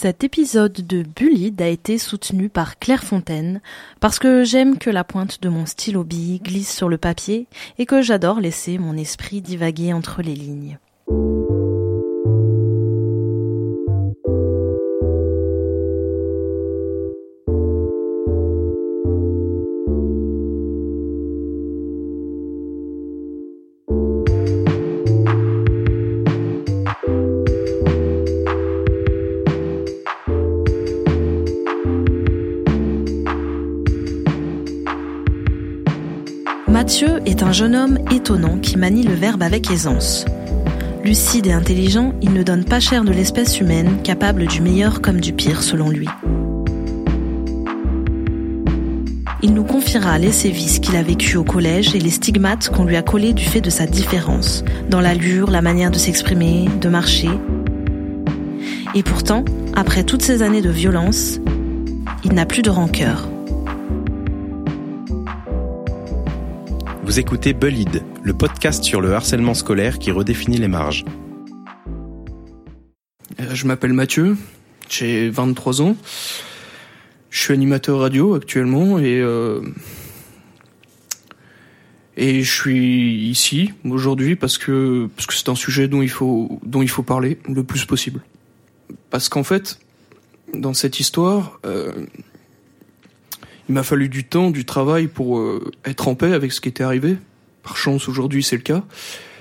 Cet épisode de Bullide a été soutenu par Claire Fontaine parce que j'aime que la pointe de mon stylo bille glisse sur le papier et que j'adore laisser mon esprit divaguer entre les lignes. Un jeune homme étonnant qui manie le verbe avec aisance. Lucide et intelligent, il ne donne pas cher de l'espèce humaine, capable du meilleur comme du pire selon lui. Il nous confiera les sévices qu'il a vécus au collège et les stigmates qu'on lui a collés du fait de sa différence, dans l'allure, la manière de s'exprimer, de marcher. Et pourtant, après toutes ces années de violence, il n'a plus de rancœur. Vous écoutez Bullied, le podcast sur le harcèlement scolaire qui redéfinit les marges. Euh, je m'appelle Mathieu, j'ai 23 ans. Je suis animateur radio actuellement et euh, et je suis ici aujourd'hui parce que parce que c'est un sujet dont il faut dont il faut parler le plus possible. Parce qu'en fait, dans cette histoire, euh, il m'a fallu du temps, du travail pour euh, être en paix avec ce qui était arrivé. Par chance, aujourd'hui, c'est le cas.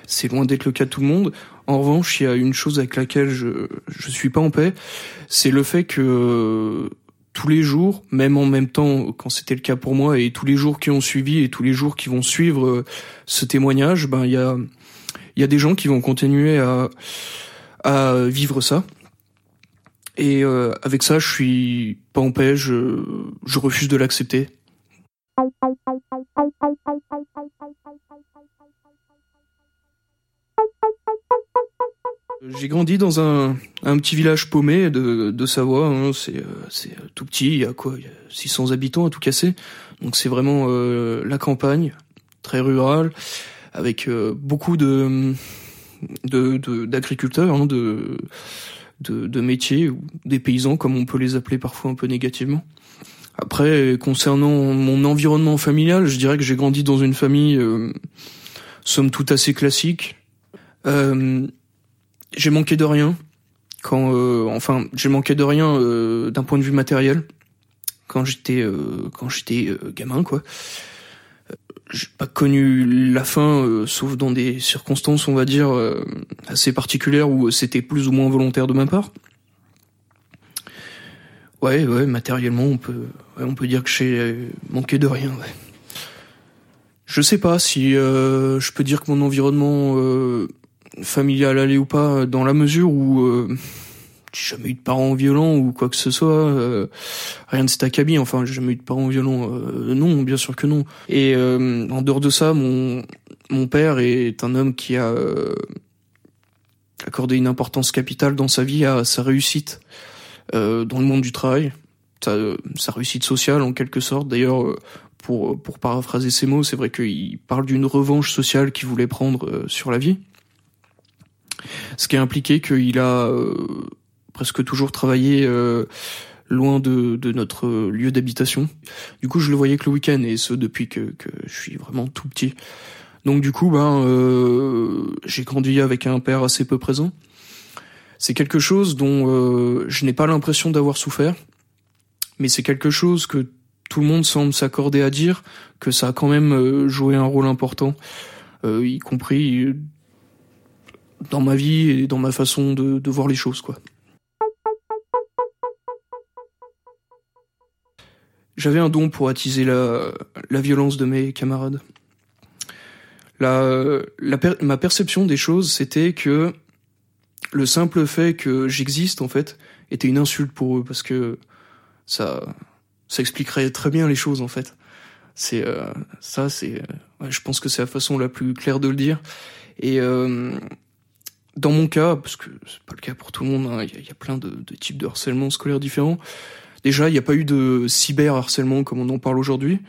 C'est loin d'être le cas de tout le monde. En revanche, il y a une chose avec laquelle je je suis pas en paix, c'est le fait que tous les jours, même en même temps quand c'était le cas pour moi, et tous les jours qui ont suivi et tous les jours qui vont suivre euh, ce témoignage, ben il y a il y a des gens qui vont continuer à à vivre ça. Et euh, avec ça, je suis pas en paix, je, je refuse de l'accepter. J'ai grandi dans un, un petit village paumé de, de Savoie. Hein. C'est, c'est tout petit, il y a quoi il y a 600 habitants à tout casser. Donc c'est vraiment euh, la campagne, très rurale, avec euh, beaucoup de, de, de d'agriculteurs, hein, de de, de métiers ou des paysans comme on peut les appeler parfois un peu négativement. Après, concernant mon environnement familial, je dirais que j'ai grandi dans une famille euh, somme toute assez classique. Euh, j'ai manqué de rien quand, euh, enfin, j'ai manqué de rien euh, d'un point de vue matériel quand j'étais euh, quand j'étais euh, gamin, quoi j'ai pas connu la fin, euh, sauf dans des circonstances, on va dire, euh, assez particulières où c'était plus ou moins volontaire de ma part. Ouais, ouais, matériellement, on peut, ouais, on peut dire que j'ai manqué de rien. Ouais. Je sais pas si euh, je peux dire que mon environnement familial allait ou pas, dans la mesure où j'ai jamais eu de parents violents ou quoi que ce soit. Euh, rien de cet acabit. Enfin, j'ai jamais eu de parents violents. Euh, non, bien sûr que non. Et euh, en dehors de ça, mon mon père est un homme qui a accordé une importance capitale dans sa vie à sa réussite dans le monde du travail, sa, sa réussite sociale en quelque sorte. D'ailleurs, pour pour paraphraser ses mots, c'est vrai qu'il parle d'une revanche sociale qu'il voulait prendre sur la vie. Ce qui a impliqué qu'il a presque toujours travaillé euh, loin de, de, notre lieu d'habitation. Du coup, je le voyais que le week-end, et ce depuis que, que je suis vraiment tout petit. Donc du coup, ben, euh, j'ai grandi avec un père assez peu présent. C'est quelque chose dont euh, je n'ai pas l'impression d'avoir souffert, mais c'est quelque chose que tout le monde semble s'accorder à dire que ça a quand même euh, joué un rôle important, euh, y compris dans ma vie et dans ma façon de, de voir les choses, quoi. J'avais un don pour attiser la, la violence de mes camarades. La, la ma perception des choses, c'était que le simple fait que j'existe, en fait, était une insulte pour eux, parce que ça, ça expliquerait très bien les choses, en fait. C'est euh, ça, c'est, ouais, je pense que c'est la façon la plus claire de le dire. Et euh, dans mon cas, parce que c'est pas le cas pour tout le monde, hein, il hein, y, y, a plein de types de harcèlement scolaire différents. Déjà, il n'y a pas eu de cyberharcèlement comme on en parle aujourd'hui.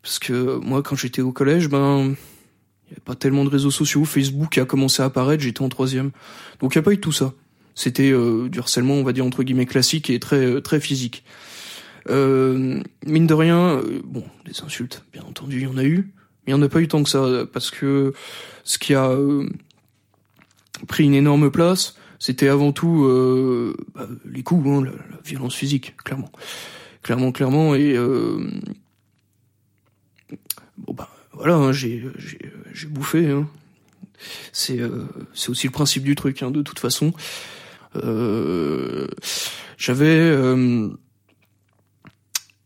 Parce que moi, quand j'étais au collège, ben, il n'y avait pas tellement de réseaux sociaux. Facebook a commencé à apparaître, j'étais en troisième. Donc il n'y a pas eu tout ça. C'était du harcèlement, on va dire entre guillemets classique et très très physique. mine de rien, bon, des insultes, bien entendu, il y en a eu, mais il n'y en a pas eu tant que ça, parce que ce qui a pris une énorme place, c'était avant tout euh, bah, les coups, hein, la, violence physique, clairement, clairement, clairement. Et euh, bon bah voilà, hein, j'ai j'ai bouffé. Hein. C'est euh, c'est aussi le principe du truc, de toute façon. Euh, j'avais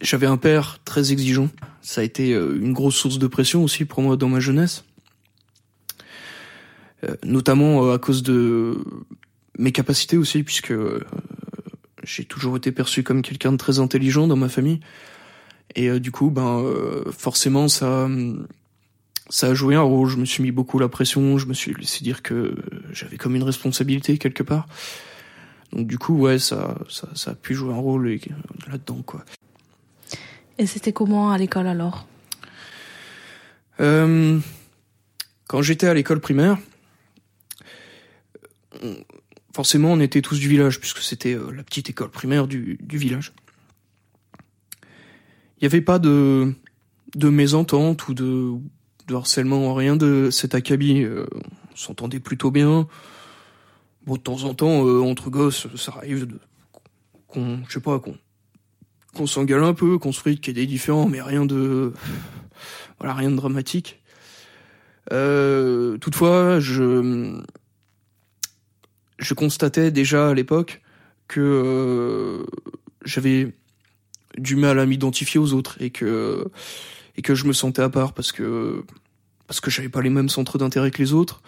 j'avais un père très exigeant. Ça a été une grosse source de pression aussi pour moi dans ma jeunesse. notamment à cause de mes capacités aussi, puisque euh, j'ai toujours été perçu comme quelqu'un de très intelligent dans ma famille. Et euh, du coup, ben euh, forcément, ça, ça a joué un rôle. Je me suis mis beaucoup la pression. Je me suis laissé dire que j'avais comme une responsabilité quelque part. Donc du coup, ouais, ça, ça, ça a pu jouer un rôle là-dedans, quoi. Et c'était comment à l'école alors? Quand j'étais à l'école primaire, forcément, on était tous du village, puisque c'était euh, la petite école primaire du, village. Il n'y avait pas de, de mésentente ou de, de harcèlement, rien de cet acabit. Euh, on s'entendait plutôt bien. Bon, de temps en temps, euh, entre gosses, ça arrive de, qu'on, je sais pas, qu'on, qu'on s'engueule un peu, qu'on se frite, qu'il y ait des différents, mais rien de, voilà, rien de dramatique. toutefois, je, je constatais déjà à l'époque que euh, j'avais du mal à m'identifier aux autres et que et que je me sentais à part parce que parce que j'avais pas les mêmes centres d'intérêt que les autres,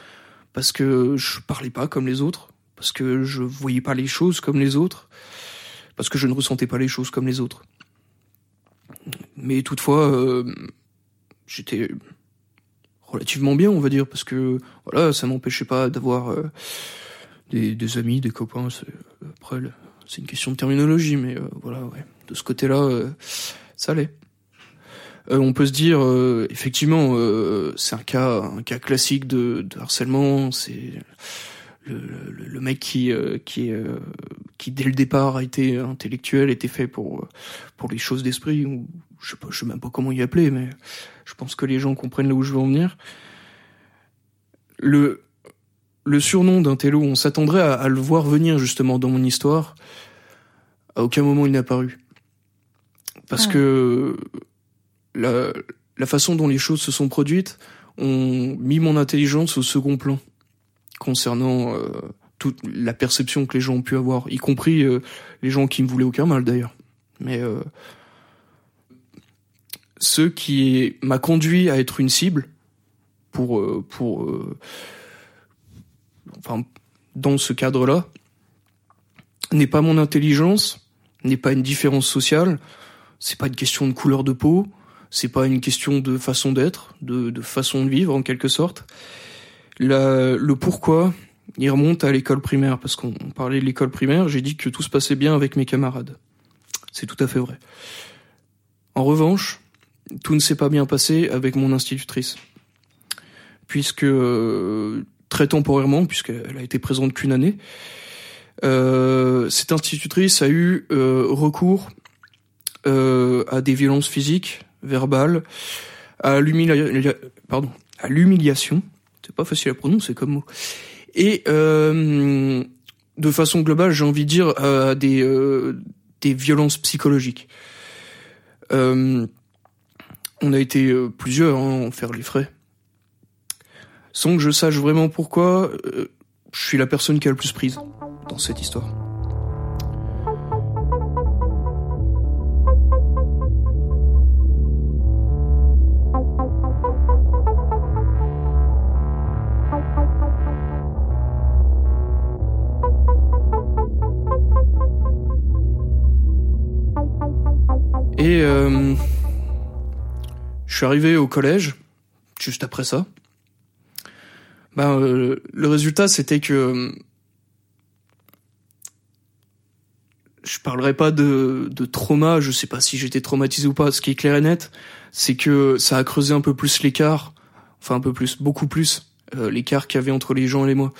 parce que je parlais pas comme les autres, parce que je voyais pas les choses comme les autres, parce que je ne ressentais pas les choses comme les autres. Mais toutefois, euh, j'étais relativement bien, on va dire, parce que voilà, ça m'empêchait pas d'avoir euh, des, amis, des copains. Après, c'est une question de terminologie, mais euh, voilà, ouais. De ce côté-là, euh, ça allait. Euh, on peut se dire, effectivement, c'est un cas, un cas classique de, harcèlement. C'est le, le, mec qui, qui, qui dès le départ a été intellectuel, était fait pour, pour les choses d'esprit. Ou je sais je sais même pas comment y appeler, mais je pense que les gens comprennent là où je veux en venir. Le, le surnom d'un télo, on s'attendrait à, le voir venir justement dans mon histoire. À aucun moment il n'a paru. Parce que la, la façon dont les choses se sont produites ont mis mon intelligence au second plan concernant euh, toute la perception que les gens ont pu avoir, y compris euh, les gens qui me voulaient aucun mal d'ailleurs. Mais euh, ce qui m'a conduit à être une cible pour pour enfin, dans ce cadre-là, n'est pas mon intelligence, n'est pas une différence sociale, c'est pas une question de couleur de peau, c'est pas une question de façon d'être, de, de, façon de vivre en quelque sorte. La, le pourquoi, il remonte à l'école primaire, parce qu'on parlait de l'école primaire, j'ai dit que tout se passait bien avec mes camarades. C'est tout à fait vrai. En revanche, tout ne s'est pas bien passé avec mon institutrice. Puisque euh, très temporairement, puisqu'elle a été présente qu'une année. Euh, cette institutrice a eu euh, recours euh, à des violences physiques, verbales, à à l'humiliation. C'est pas facile à prononcer comme mot. Et de façon globale, j'ai envie de dire à des des violences psychologiques. on a été plusieurs hein, en faire les frais sans que je sache vraiment pourquoi, euh, je suis la personne qui a le plus prise dans cette histoire. Et euh, je suis arrivé au collège, juste après ça. Ben, euh, le résultat, c'était que euh, je parlerai pas de, de trauma, je sais pas si j'étais traumatisé ou pas. Ce qui est clair et net, c'est que ça a creusé un peu plus l'écart, enfin un peu plus, beaucoup plus, euh, l'écart qu'il y avait entre les gens et moi.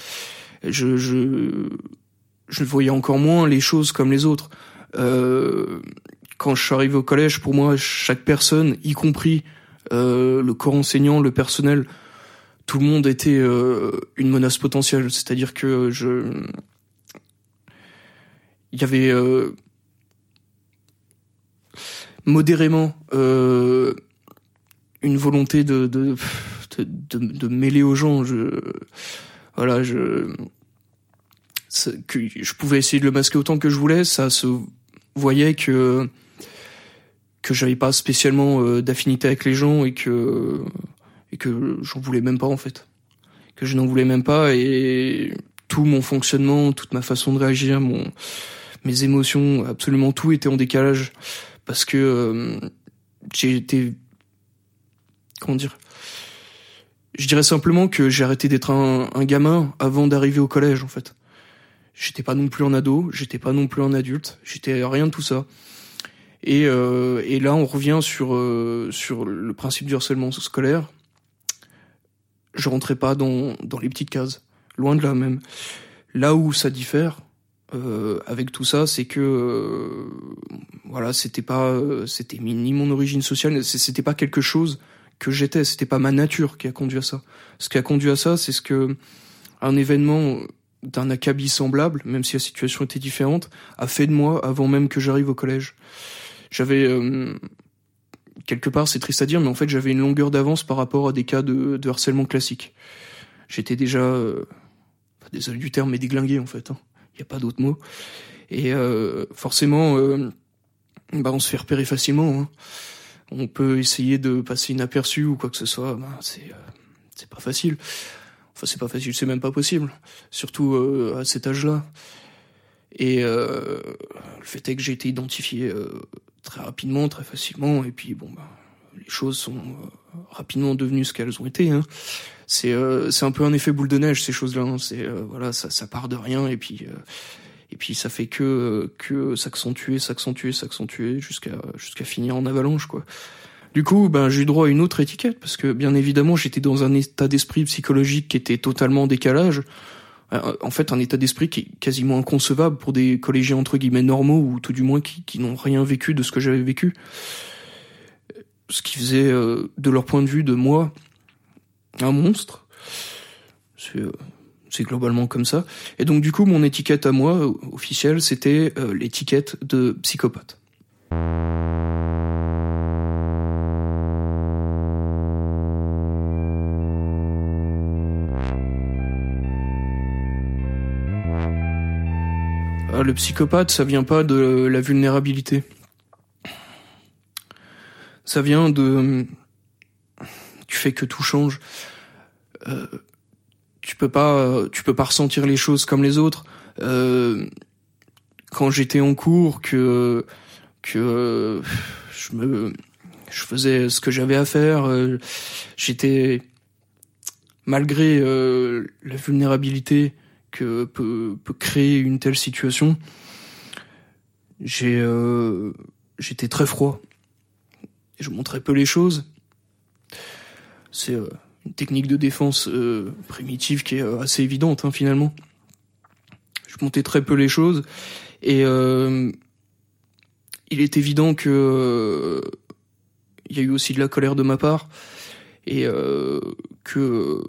Je, je, je voyais encore moins les choses comme les autres. Euh, quand je suis arrivé au collège, pour moi, chaque personne, y compris euh, le corps enseignant, le personnel, tout le monde était euh, une menace potentielle. C'est-à-dire que je, il y avait euh, modérément euh, une volonté de de, de, mêler aux gens. Je, voilà, je, je pouvais essayer de le masquer autant que je voulais. Ça se voyait que que j'avais pas spécialement d'affinité avec les gens et que et que j'en voulais même pas en fait, que je n'en voulais même pas et tout mon fonctionnement, toute ma façon de réagir, mon mes émotions, absolument tout était en décalage parce que euh, j'ai été comment dire je dirais simplement que j'ai arrêté d'être un, un, gamin avant d'arriver au collège en fait. J'étais pas non plus en ado j'étais pas non plus en adulte j'étais rien de tout ça. Et, euh, et là on revient sur euh, sur le principe du harcèlement scolaire je rentrais pas dans dans les petites cases loin de là même là où ça diffère euh, avec tout ça, c'est que euh, voilà, c'était pas, euh, c'était ni mon origine sociale, c'était pas quelque chose que j'étais, c'était pas ma nature qui a conduit à ça. Ce qui a conduit à ça, c'est ce que un événement d'un acabit semblable, même si la situation était différente, a fait de moi avant même que j'arrive au collège. J'avais quelque part, c'est triste à dire, mais en fait, j'avais une longueur d'avance par rapport à des cas de, de harcèlement classique. J'étais déjà, euh, désolé du terme, mais déglingué en fait. Hein il n'y a pas d'autre mot. Et euh, forcément, euh, bah on se fait repérer facilement. Hein. On peut essayer de passer inaperçu ou quoi que ce soit. Bah, c'est euh, c'est pas facile. Enfin, c'est pas facile, c'est même pas possible. Surtout euh, à cet âge-là. Et euh, le fait est que j'ai été identifié très rapidement, très facilement. Et puis bon, bah, les choses sont rapidement devenues ce qu'elles ont été. Hein c'est euh, c'est un peu un effet boule de neige ces choses-là. Hein. C'est euh, voilà, ça ça part de rien et puis euh, et puis ça fait que que s'accentuer, s'accentuer, s'accentuer jusqu'à jusqu'à finir en avalanche quoi. Du coup, ben j'ai eu droit à une autre étiquette parce que bien évidemment j'étais dans un état d'esprit psychologique qui était totalement en décalage. En fait, un état d'esprit qui est quasiment inconcevable pour des collégiens entre guillemets normaux ou tout du moins qui, qui n'ont rien vécu de ce que j'avais vécu. Ce qui faisait de leur point de vue de moi un monstre. Euh, c'est globalement comme ça. Et donc du coup, mon étiquette à moi, euh, officielle, c'était euh, l'étiquette de psychopathe. Le psychopathe, ça vient pas de la vulnérabilité. Ça vient de tu fais que tout change. Euh, tu peux pas, tu peux pas ressentir les choses comme les autres. Euh, quand j'étais en cours, que que je faisais ce que j'avais à faire. Euh, j'étais malgré euh, la vulnérabilité que peut, peut créer une telle situation. J'ai euh, j'étais très froid. Je montrais peu les choses c'est euh, une technique de défense euh, primitive qui est euh, assez évidente hein, finalement. Je montais très peu les choses et il est évident que il y a eu aussi de la colère de ma part et que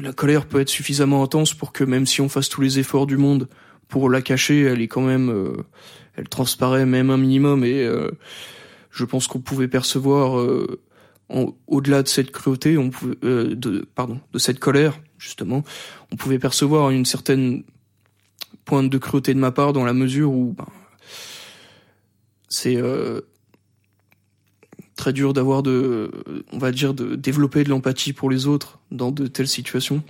la colère peut être suffisamment intense pour que même si on fasse tous les efforts du monde pour la cacher, elle est quand même, elle transparaît même un minimum et je pense qu'on pouvait percevoir au-delà de cette cruauté, on pouvait, euh, de, pardon, de cette colère justement, on pouvait percevoir une certaine pointe de cruauté de ma part dans la mesure où ben, c'est euh, très dur d'avoir de, on va dire, de développer de l'empathie pour les autres dans de telles situations.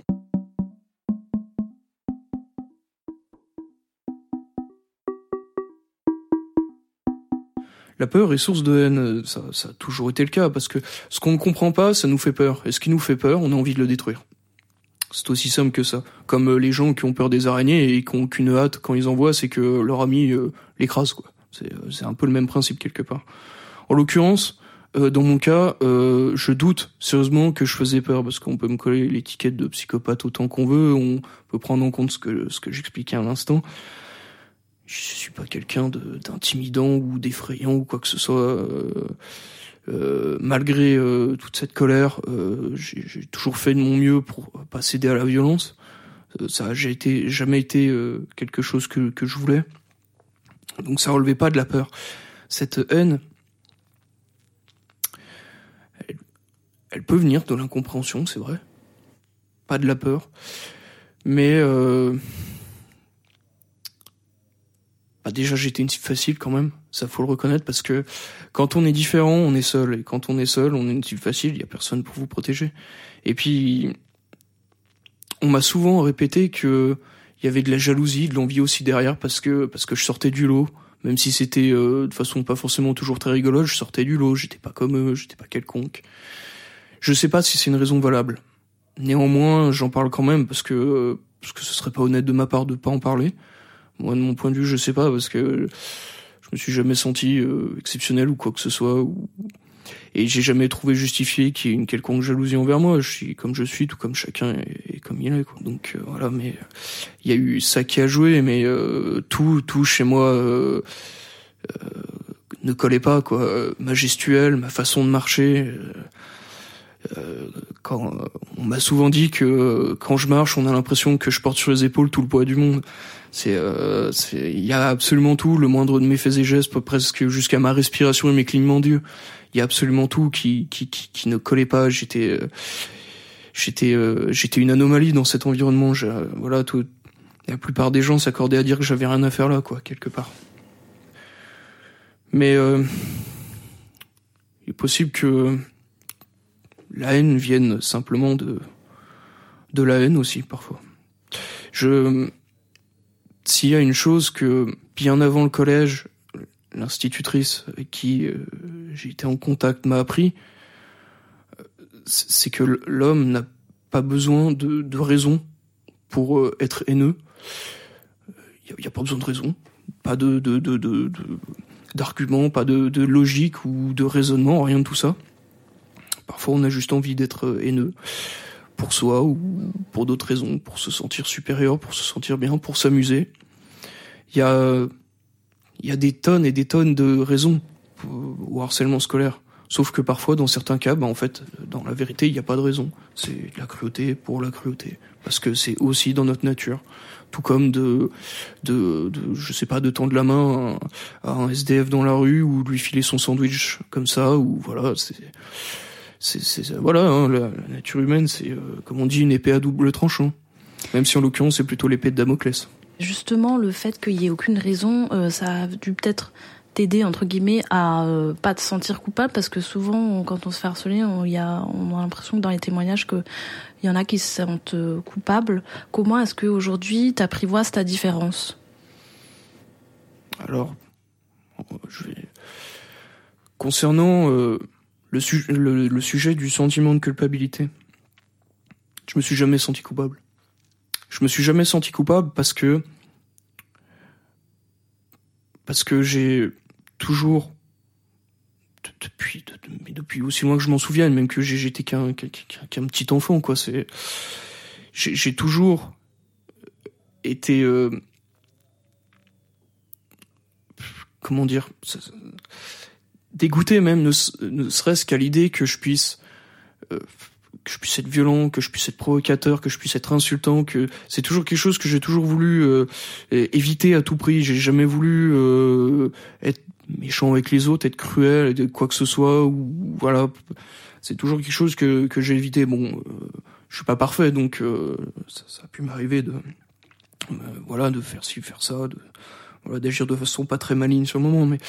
la peur est source de haine. Ça, a toujours été le cas parce que ce qu'on ne comprend pas, ça nous fait peur. Et ce qui nous fait peur, on a envie de le détruire. C'est aussi simple que ça. Comme euh, les gens qui ont peur des araignées et qui ont qu'une hâte quand ils en voient, c'est que leur ami euh, l'écrase, quoi. C'est, euh, c'est un peu le même principe quelque part. En l'occurrence, Euh, dans mon cas, euh, je doute sérieusement que je faisais peur parce qu'on peut me coller l'étiquette de psychopathe autant qu'on veut, on peut prendre en compte ce que ce que j'expliquais à l'instant. Je suis pas quelqu'un d'intimidant ou d'effrayant ou quoi que ce soit. Euh, malgré toute cette colère, j'ai toujours fait de mon mieux pour pas céder à la violence. ça a été, jamais été quelque chose que, que je voulais. Donc ça relevait pas de la peur. Cette haine, elle peut venir de l'incompréhension, c'est vrai. Pas de la peur. Mais euh... bah déjà j'étais une type facile quand même, ça faut le reconnaître parce que quand on est différent, on est seul et quand on est seul, on est une type facile, il y a personne pour vous protéger. Et puis on m'a souvent répété que il y avait de la jalousie, de l'envie aussi derrière parce que parce que je sortais du lot, même si c'était euh, de façon pas forcément toujours très rigolote, je sortais du lot, j'étais pas comme eux, j'étais pas quelconque. Je sais pas si c'est une raison valable. Néanmoins, j'en parle quand même parce que parce que ce serait pas honnête de ma part de pas en parler. Moi, de mon point de vue, je sais pas parce que je me suis jamais senti euh, exceptionnel ou quoi que ce soit. Ou... Et j'ai jamais trouvé justifié qu'il y ait une quelconque jalousie envers moi. Je suis comme je suis, tout comme chacun est, comme il est. Quoi. Donc euh, voilà, mais il y a eu ça qui a joué, mais euh, tout, tout chez moi ne collait pas quoi. Majestuel, ma façon de marcher. Euh, quand on m'a souvent dit que quand je marche, on a l'impression que je porte sur les épaules tout le poids du monde. C'est, euh, il y a absolument tout, le moindre de mes faits et gestes, presque jusqu'à ma respiration et mes clignements d'yeux. Il y a absolument tout qui, qui, qui, ne collait pas. J'étais, euh, j'étais, euh, j'étais une anomalie dans cet environnement. Voilà, tout, la plupart des gens s'accordaient à dire que j'avais rien à faire là, quoi, quelque part. Mais euh, il est possible que la haine vienne simplement de de la haine aussi parfois. Je s'il y a une chose que bien avant le collège, l'institutrice avec qui euh, j'ai été en contact m'a appris, euh, c'est que l'homme n'a pas besoin de, de raison pour euh, être haineux. Il n'y a, pas besoin de raison, pas de de, de, pas de, de logique ou de raisonnement, rien de tout ça. Parfois, on a juste envie d'être haineux pour soi ou pour d'autres raisons, pour se sentir supérieur, pour se sentir bien, pour s'amuser. Il y a, y a des tonnes et des tonnes de raisons au harcèlement scolaire. Sauf que parfois, dans certains cas, bah, en fait, dans la vérité, il n'y a pas de raison. C'est de la cruauté pour la cruauté. Parce que c'est aussi dans notre nature. Tout comme de, de, de, je sais pas, de tendre la main à un SDF dans la rue ou lui filer son sandwich comme ça, ou voilà, c'est, c'est voilà, hein, la, nature humaine, c'est euh, comme on dit une épée à double tranchant. Même si en l'occurrence c'est plutôt l'épée de Damoclès. Justement, le fait qu'il y ait aucune raison, euh, ça a dû peut-être t'aider entre guillemets à euh, pas te sentir coupable parce que souvent quand on se fait harceler, on, y a, on a l'impression que dans les témoignages que il y en a qui se sentent coupables. Comment est-ce que aujourd'hui t'apprivoises ta différence? Alors, je vais concernant le, le, sujet du sentiment de culpabilité. Je me suis jamais senti coupable. Je me suis jamais senti coupable parce que parce que j'ai toujours depuis depuis aussi loin que je m'en souvienne, même que j'étais qu'un qu'un petit enfant quoi. C'est j'ai toujours été euh, comment dire dégoûté même, ne, serait-ce qu'à l'idée que je puisse euh, que je puisse être violent, que je puisse être provocateur, que je puisse être insultant, que c'est toujours quelque chose que j'ai toujours voulu euh, éviter à tout prix. J'ai jamais voulu euh, être méchant avec les autres, être cruel, quoi que ce soit. Ou voilà, c'est toujours quelque chose que que j'ai évité. Bon, je suis pas parfait, donc ça, ça, a pu m'arriver de voilà de faire ci, faire ça, de voilà d'agir de façon pas très maligne sur le moment, mais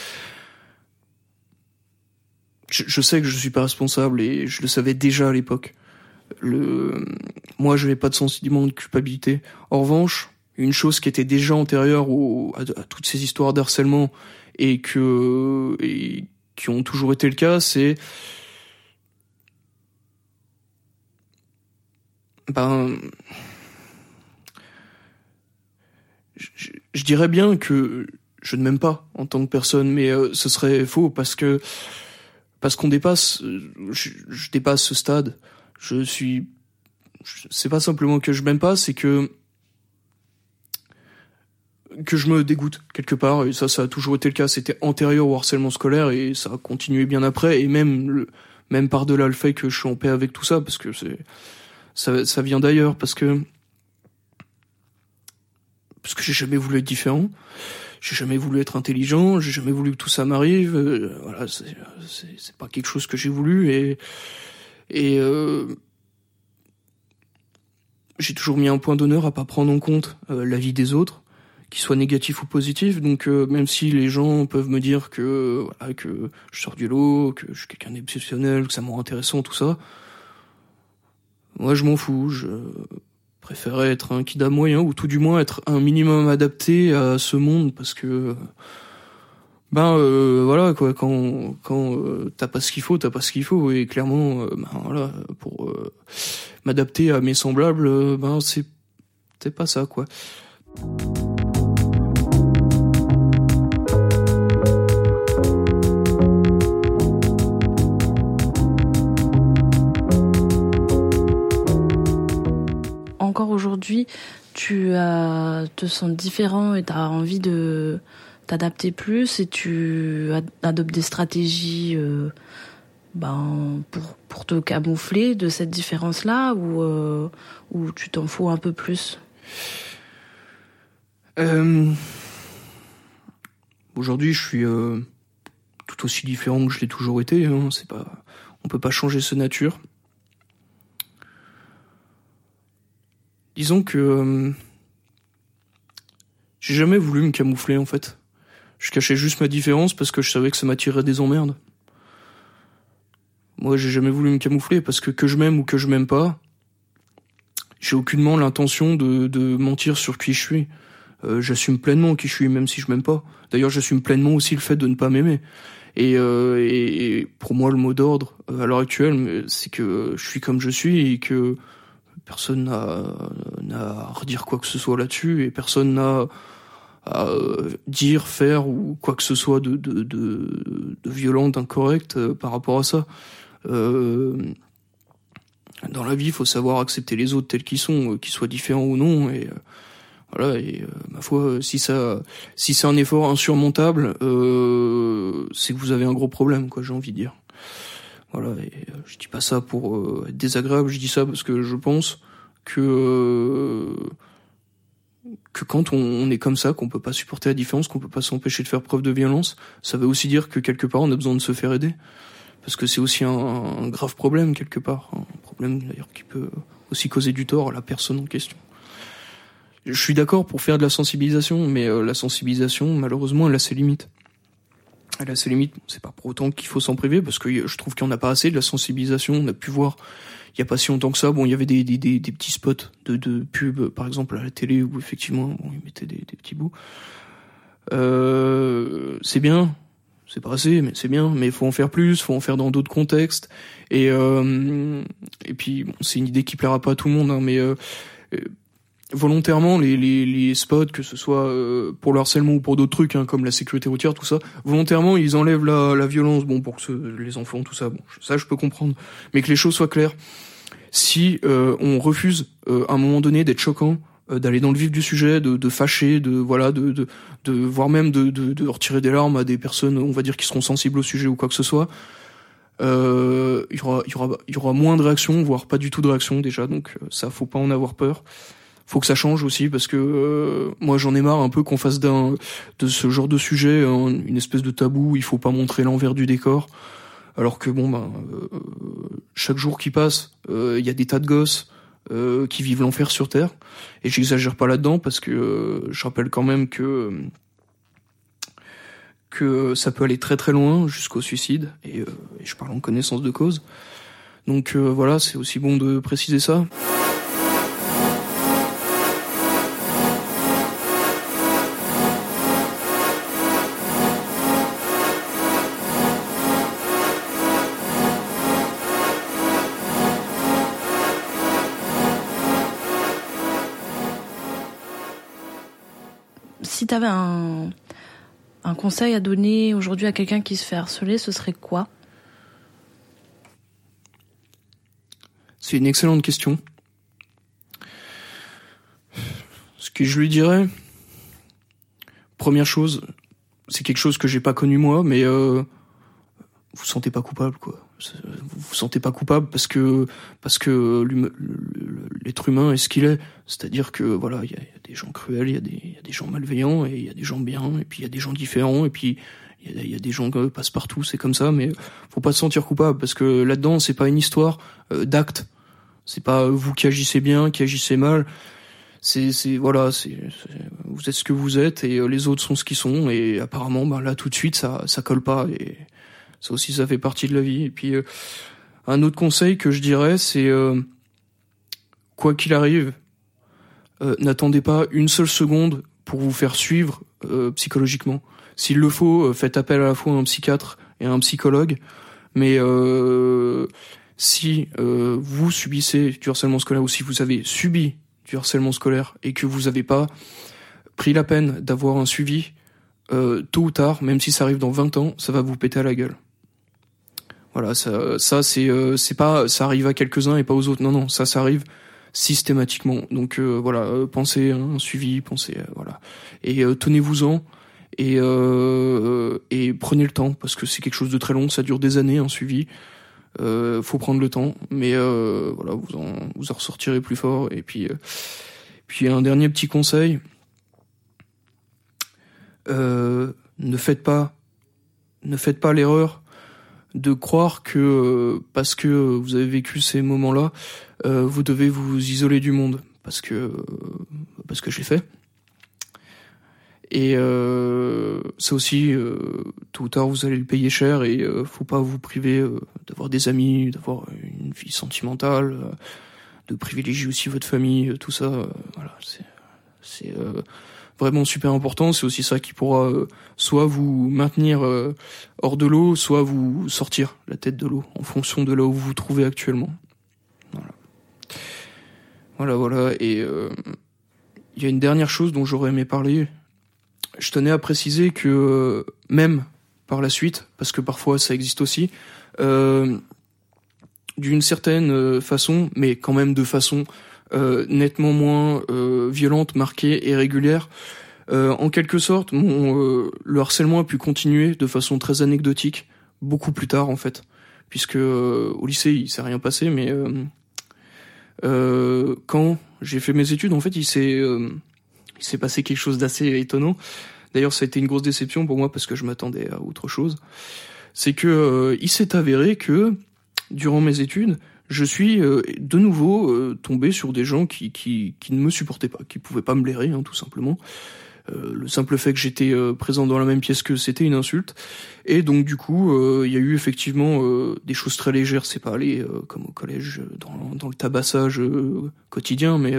je, sais que je suis pas responsable et je le savais déjà à l'époque. Le, moi, je n'avais pas de sentiment de culpabilité. En revanche, une chose qui était déjà antérieure au, à, toutes ces histoires d'harcèlement et que et qui ont toujours été le cas, c'est ben je, je, dirais bien que je ne m'aime pas en tant que personne, mais euh, ce serait faux parce que parce qu'on dépasse, je, je, dépasse ce stade. Je suis, c'est pas simplement que je m'aime pas, c'est que que je me dégoûte quelque part. Et ça ça a toujours été le cas. C'était antérieur au harcèlement scolaire et ça a continué bien après. Et même même par delà le fait que je suis en paix avec tout ça parce que c'est ça ça vient d'ailleurs parce que parce que j'ai jamais voulu être différent j'ai jamais voulu être intelligent j'ai jamais voulu que tout ça m'arrive euh, voilà c'est pas quelque chose que j'ai voulu et et euh, j'ai toujours mis un point d'honneur à pas prendre en compte euh, la vie des autres qu'il soit négatif ou positif. Donc euh, même si les gens peuvent me dire que voilà, que je sors du lot, que je suis quelqu'un d'exceptionnel, que ça m'en intéressant, tout ça, moi je m'en fous. Je préférerais être un kida moyen ou tout du moins être un minimum adapté à ce monde parce que ben euh, voilà quoi quand quand euh, t'as pas ce qu'il faut t'as pas ce qu'il faut et clairement ben voilà pour m'adapter à mes semblables ben c'est c'est pas ça quoi aujourd'hui tu te sens différent et tu as envie de t'adapter plus et tu adoptes des stratégies euh, ben, pour, te camoufler de cette différence-là ou, euh, tu t'en fous un peu plus? Euh, Aujourd'hui, je suis tout aussi différent que je l'ai toujours été. Hein. C'est pas, on peut pas changer ce nature. Disons que euh, j'ai jamais voulu me camoufler en fait. Je cachais juste ma différence parce que je savais que ça m'attirerait des emmerdes. Moi, j'ai jamais voulu me camoufler parce que que je m'aime ou que je m'aime pas, j'ai aucunement l'intention de, de mentir sur qui je suis. Euh, j'assume pleinement qui je suis, même si je m'aime pas. D'ailleurs, j'assume pleinement aussi le fait de ne pas m'aimer. Et, euh, et, pour moi, le mot d'ordre à l'heure actuelle, c'est que je suis comme je suis et que personne n'a à redire quoi que ce soit là-dessus et personne n'a à dire, faire ou quoi que ce soit de, violent, d'incorrect euh, par rapport à ça. Euh, dans la vie, il faut savoir accepter les autres tels qu'ils sont, euh, qu'ils soient différents ou non. Et euh, voilà. Et ma foi, si ça, si c'est un effort insurmontable, c'est que vous avez un gros problème, quoi. J'ai envie de dire. Voilà, et euh, je dis pas ça pour euh, être désagréable, je dis ça parce que je pense que euh, que quand on, est comme ça, qu'on peut pas supporter la différence, qu'on peut pas s'empêcher de faire preuve de violence, ça veut aussi dire que quelque part on a besoin de se faire aider, parce que c'est aussi un, grave problème quelque part, un problème d'ailleurs qui peut aussi causer du tort à la personne en question. Je suis d'accord pour faire de la sensibilisation, mais la sensibilisation, malheureusement, elle a ses limites elle a ses. C'est pas pour autant qu'il faut s'en priver, parce que je trouve qu'il n'y en a pas assez de la sensibilisation. On a pu voir, il y a pas si longtemps que ça, bon, il y avait des, des, des, petits spots de, de pub, par exemple à la télé, où effectivement, bon, ils mettaient des, des petits bouts. Euh, c'est bien, c'est pas assez, mais c'est bien. Mais faut en faire plus, faut en faire dans d'autres contextes. Et euh, et puis, bon, c'est une idée qui plaira pas à tout le monde, hein, mais euh, volontairement les, les, les, spots, que ce soit euh, pour le harcèlement ou pour d'autres trucs, hein, comme la sécurité routière, tout ça, volontairement ils enlèvent la, la violence, bon pour que les enfants, tout ça, bon ça je peux comprendre, mais que les choses soient claires. Si euh, on refuse euh, à un moment donné d'être choquant, d'aller dans le vif du sujet, de, de fâcher, de voilà, de, de, de voire même de, de, retirer des larmes à des personnes, on va dire qui seront sensibles au sujet ou quoi que ce soit, il y aura, y aura, y aura moins de réactions, voire pas du tout de réaction déjà, donc ça faut pas en avoir peur faut que ça change aussi parce que euh, moi j'en ai marre un peu qu'on fasse d'un de ce genre de sujet une espèce de tabou. Il faut pas montrer l'envers du décor. Alors que bon ben euh, chaque jour qui passe, euh, il y a des tas de gosses qui vivent l'enfer sur terre. Et j'exagère pas là-dedans parce que je rappelle quand même que que ça peut aller très très loin jusqu'au suicide et, et, je parle en connaissance de cause. Donc voilà, c'est aussi bon de préciser ça. tu avais un, conseil à donner aujourd'hui à quelqu'un qui se fait harceler, ce serait quoi? C'est une excellente question. Ce que je lui dirais, première chose, c'est quelque chose que j'ai pas connu moi, mais euh, vous sentez pas coupable, quoi. Vous vous sentez pas coupable parce que parce que l'être humain est ce qu'il est. C'est-à-dire que voilà, il y, a des gens cruels, il y, a des, gens malveillants, et il y a des gens bien, et puis il y a des gens différents, et puis il y, a, des gens qui passent partout, c'est comme ça, mais faut pas se sentir coupable parce que là-dedans, c'est pas une histoire euh, d'acte. C'est pas vous qui agissez bien, qui agissez mal c'est c'est voilà c'est vous êtes ce que vous êtes et euh, les autres sont ce qu'ils sont et apparemment ben là tout de suite ça ça colle pas et ça aussi ça fait partie de la vie. Et puis euh, un autre conseil que je dirais c'est euh, quoi qu'il arrive n'attendez pas une seule seconde pour vous faire suivre psychologiquement. S'il le faut faites appel à la fois à un psychiatre et à un psychologue. Mais si vous subissez du harcèlement scolaire ou si vous avez subi du harcèlement scolaire et que vous n'avez pas pris la peine d'avoir un suivi, euh, tôt ou tard, même si ça arrive dans 20 ans, ça va vous péter à la gueule. Voilà, ça, ça c'est euh, c'est pas ça arrive à quelques-uns et pas aux autres. Non, non, ça, ça arrive systématiquement. Donc euh, voilà, pensez à un suivi, pensez voilà, et tenez-vous-en et et prenez le temps parce que c'est quelque chose de très long, ça dure des années un suivi. Euh, faut prendre le temps, mais euh, voilà, vous en vous en ressortirez plus fort. Et puis, euh, puis un dernier petit conseil euh, ne faites pas, ne faites pas l'erreur de croire que parce que vous avez vécu ces moments-là, vous devez vous isoler du monde, parce que parce que j'ai fait. Et euh, ça aussi, euh, tôt tard, vous allez le payer cher et euh, faut pas vous priver euh, d'avoir des amis, d'avoir une vie sentimentale, euh, de privilégier aussi votre famille, tout ça. voilà, c'est vraiment super important. C'est aussi ça qui pourra soit vous maintenir hors de l'eau, soit vous sortir la tête de l'eau en fonction de là où vous vous trouvez actuellement. Voilà, voilà, voilà. Et il y a une dernière chose dont j'aurais aimé parler je tenais à préciser que euh, même par la suite, parce que parfois ça existe aussi, euh, d'une certaine euh, façon, mais quand même de façon euh, nettement moins euh, violente, marquée et régulière, en quelque sorte, le harcèlement a pu continuer de façon très anecdotique beaucoup plus tard en fait, puisque au lycée il s'est rien passé, mais quand j'ai fait mes études, en fait, il s'est passé quelque chose d'assez étonnant. D'ailleurs, ça a été une grosse déception pour moi parce que je m'attendais à autre chose. C'est que euh, il s'est avéré que durant mes études, je suis euh, de nouveau euh, tombé sur des gens qui, qui, qui ne me supportaient pas, qui pouvaient pas me blairer, hein, tout simplement. le simple fait que j'étais présent dans la même pièce que c'était une insulte. Et donc du coup, il y a eu effectivement des choses très légères, c'est pas aller comme au collège dans, dans le tabassage quotidien, mais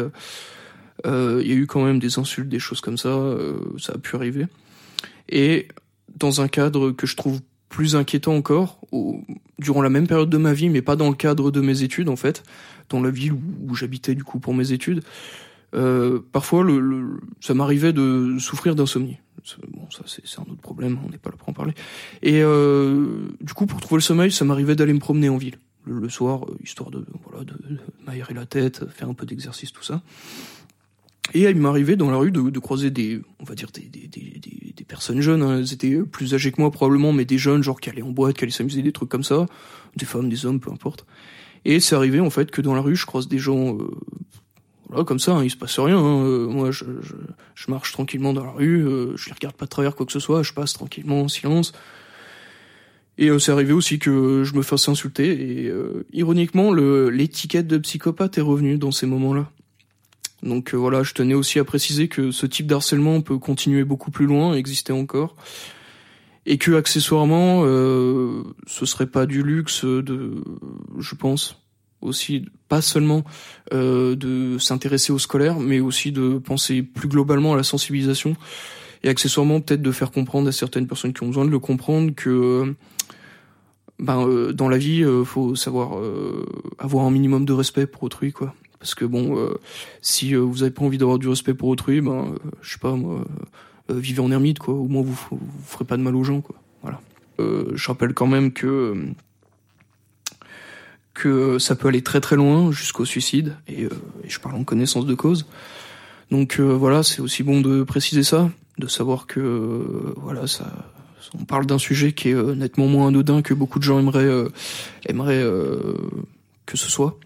euh, il y a eu quand même des insultes, des choses comme ça, euh, ça a pu arriver. Et dans un cadre que je trouve plus inquiétant encore, durant la même période de ma vie, mais pas dans le cadre de mes études en fait, dans la ville où, j'habitais du coup pour mes études, euh, parfois le, ça m'arrivait de souffrir d'insomnie. Bon, ça c'est un autre problème, on n'est pas là pour en parler. Et euh, du coup, pour trouver le sommeil, ça m'arrivait d'aller me promener en ville le, soir, histoire de voilà de, de m'aérer la tête, faire un peu d'exercice, tout ça. Et il m'arrivait dans la rue de, de, croiser des, on va dire des, des, des, des personnes jeunes. Hein. Elles étaient plus âgées que moi probablement, mais des jeunes genre qui allaient en boîte, qui allaient s'amuser, des trucs comme ça, des femmes, des hommes, peu importe. Et c'est arrivé en fait que dans la rue, je croise des gens, euh, voilà, comme ça, hein, il se passe rien. Hein. Euh, moi, je, je, je, marche tranquillement dans la rue, euh, je les regarde pas de travers quoi que ce soit, je passe tranquillement en silence. Et euh, c'est arrivé aussi que je me fasse insulter. Et ironiquement, l'étiquette de psychopathe est revenue dans ces moments-là. Donc euh, voilà, je tenais aussi à préciser que ce type d'harcèlement peut continuer beaucoup plus loin, exister encore, et que accessoirement, euh, ce serait pas du luxe de, je pense, aussi pas seulement euh, de s'intéresser aux scolaires, mais aussi de penser plus globalement à la sensibilisation et accessoirement peut-être de faire comprendre à certaines personnes qui ont besoin de le comprendre que ben, euh, dans la vie, faut savoir avoir un minimum de respect pour autrui, quoi. Parce que bon, euh, si euh, vous avez pas envie d'avoir du respect pour autrui, ben, euh, je sais pas moi, vivez en ermite quoi. Au moins vous, vous ferez pas de mal aux gens quoi. Voilà. je rappelle quand même que que ça peut aller très très loin jusqu'au suicide et, je parle en connaissance de cause. Donc voilà, c'est aussi bon de préciser ça, de savoir que voilà ça on parle d'un sujet qui est nettement moins anodin que beaucoup de gens aimeraient aimeraient que ce soit.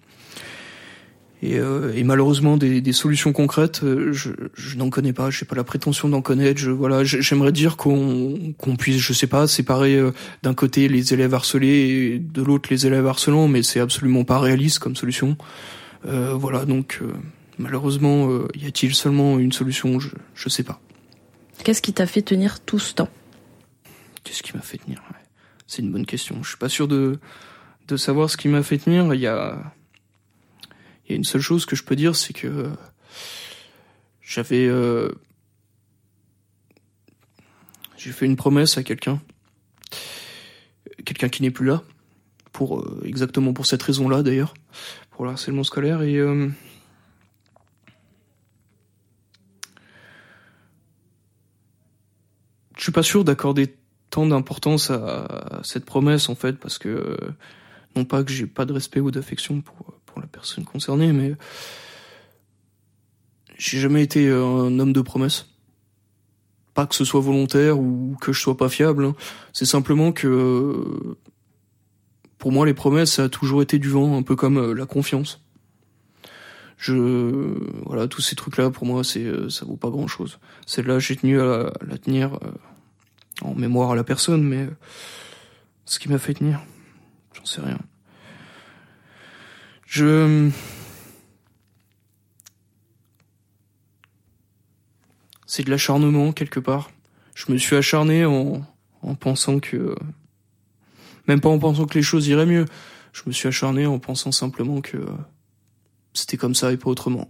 Et, euh, et, malheureusement, des, des solutions concrètes, euh, je, je n'en connais pas. J'ai pas la prétention d'en connaître. Je, voilà, j'aimerais dire qu'on qu'on puisse, je sais pas, séparer euh, d'un côté les élèves harcelés et de l'autre les élèves harcelants, mais c'est absolument pas réaliste comme solution. Euh, voilà, donc malheureusement, y a-t-il seulement une solution? Je je sais pas. Qu'est-ce qui t'a fait tenir tout ce temps? Qu'est-ce qui m'a fait tenir? C'est une bonne question. Je suis pas sûr de de savoir ce qui m'a fait tenir. Il y a a une seule chose que je peux dire, c'est que j'avais euh, j'ai fait une promesse à quelqu'un, quelqu'un qui n'est plus là, pour euh, exactement pour cette raison-là d'ailleurs, pour le harcèlement scolaire. Et euh, je suis pas sûr d'accorder tant d'importance à, cette promesse en fait parce que non pas que j'ai pas de respect ou d'affection pour la personne concernée, mais j'ai jamais été un homme de promesse. Pas que ce soit volontaire ou que je sois pas fiable. Hein. C'est simplement que pour moi les promesses ça a toujours été du vent, un peu comme euh, la confiance. Je voilà tous ces trucs là pour moi c'est euh, ça vaut pas grand chose. Celle-là j'ai tenu à la, tenir euh, en mémoire à la personne, mais ce qui m'a fait tenir, j'en sais rien. Je c'est de l'acharnement quelque part. Je me suis acharné en, en pensant que même pas en pensant que les choses iraient mieux. Je me suis acharné en pensant simplement que c'était comme ça et pas autrement.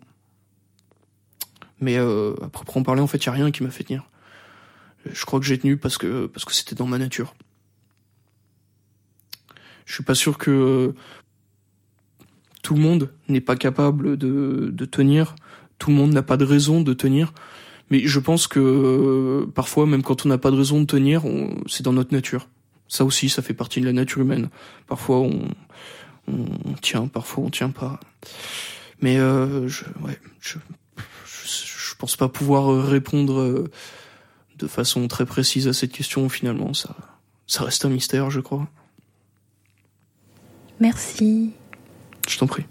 Mais euh, à proprement parler, en fait, y a rien qui m'a fait tenir. Je crois que j'ai tenu parce que parce que c'était dans ma nature. Je suis pas sûr que tout le monde n'est pas capable de, de tenir, tout le monde n'a pas de raison de tenir. Mais je pense que euh, parfois, même quand on n'a pas de raison de tenir, c'est dans notre nature. Ça aussi, ça fait partie de la nature humaine. Parfois, on, on, tient, parfois on tient pas. Mais euh, je, ouais, je, je, pense pas pouvoir euh, répondre de façon très précise à cette question. Finalement, ça, ça reste un mystère, je crois. Merci. Je t'en prie.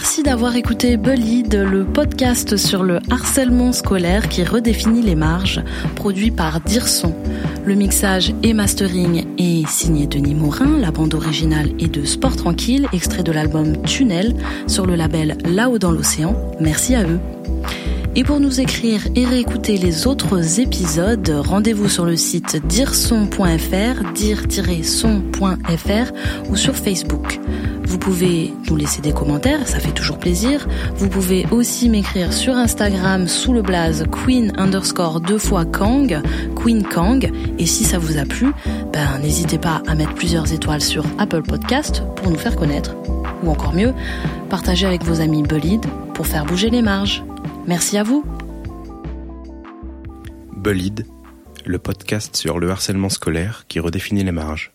Merci d'avoir écouté Bullied, le podcast sur le harcèlement scolaire qui redéfinit les marges, produit par Dirson. Le mixage et mastering est signé Denis Morin, la bande originale est de Sport Tranquille, extrait de l'album Tunnel sur le label Là-haut dans l'océan. Merci à eux. Et pour nous écrire et réécouter les autres épisodes, rendez-vous sur le site dirson.fr, dire-son.fr ou sur Facebook. Vous pouvez nous laisser des commentaires, ça fait toujours plaisir. Vous pouvez aussi m'écrire sur Instagram sous le blaze queen underscore deux fois Kang, Queen Kang. Et si ça vous a plu, ben, n'hésitez pas à mettre plusieurs étoiles sur Apple Podcast pour nous faire connaître. Ou encore mieux, partagez avec vos amis Bullied pour faire bouger les marges. Merci à vous. Bullied, le podcast sur le harcèlement scolaire qui redéfinit les marges.